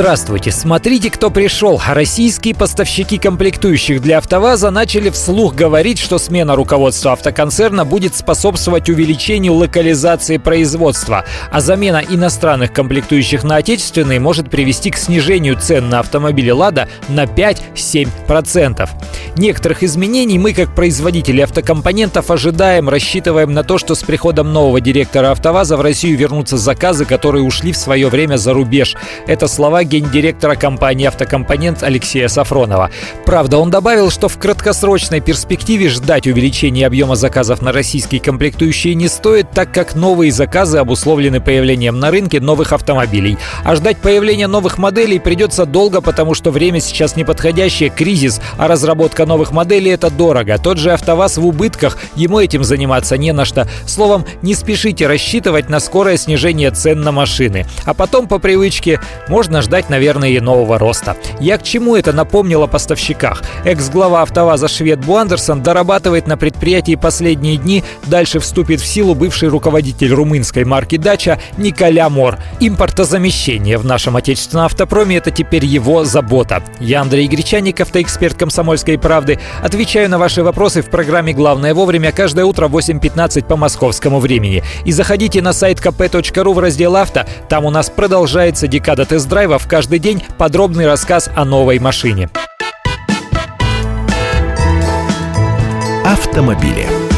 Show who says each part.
Speaker 1: Здравствуйте! Смотрите, кто пришел. Российские поставщики комплектующих для АвтоВАЗа начали вслух говорить, что смена руководства автоконцерна будет способствовать увеличению локализации производства, а замена иностранных комплектующих на отечественные может привести к снижению цен на автомобили «Лада» на 5-7%. Некоторых изменений мы, как производители автокомпонентов, ожидаем, рассчитываем на то, что с приходом нового директора АвтоВАЗа в Россию вернутся заказы, которые ушли в свое время за рубеж. Это слова гендиректора компании «Автокомпонент» Алексея Сафронова. Правда, он добавил, что в краткосрочной перспективе ждать увеличения объема заказов на российские комплектующие не стоит, так как новые заказы обусловлены появлением на рынке новых автомобилей. А ждать появления новых моделей придется долго, потому что время сейчас неподходящее, кризис, а разработка новых моделей это дорого. Тот же АвтоВАЗ в убытках, ему этим заниматься не на что. Словом, не спешите рассчитывать на скорое снижение цен на машины. А потом, по привычке, можно ждать, наверное, и нового роста. Я к чему это напомнил о поставщиках? Экс-глава АвтоВАЗа швед Бу Андерсон дорабатывает на предприятии последние дни. Дальше вступит в силу бывший руководитель румынской марки «Дача» Николя Мор. Импортозамещение в нашем отечественном автопроме – это теперь его забота. Я Андрей Гречаник, автоэксперт комсомольской правды. Отвечаю на ваши вопросы в программе «Главное вовремя» каждое утро в 8.15 по московскому времени. И заходите на сайт kp.ru в раздел «Авто». Там у нас продолжается декада тест-драйвов. Каждый день подробный рассказ о новой машине.
Speaker 2: Автомобили.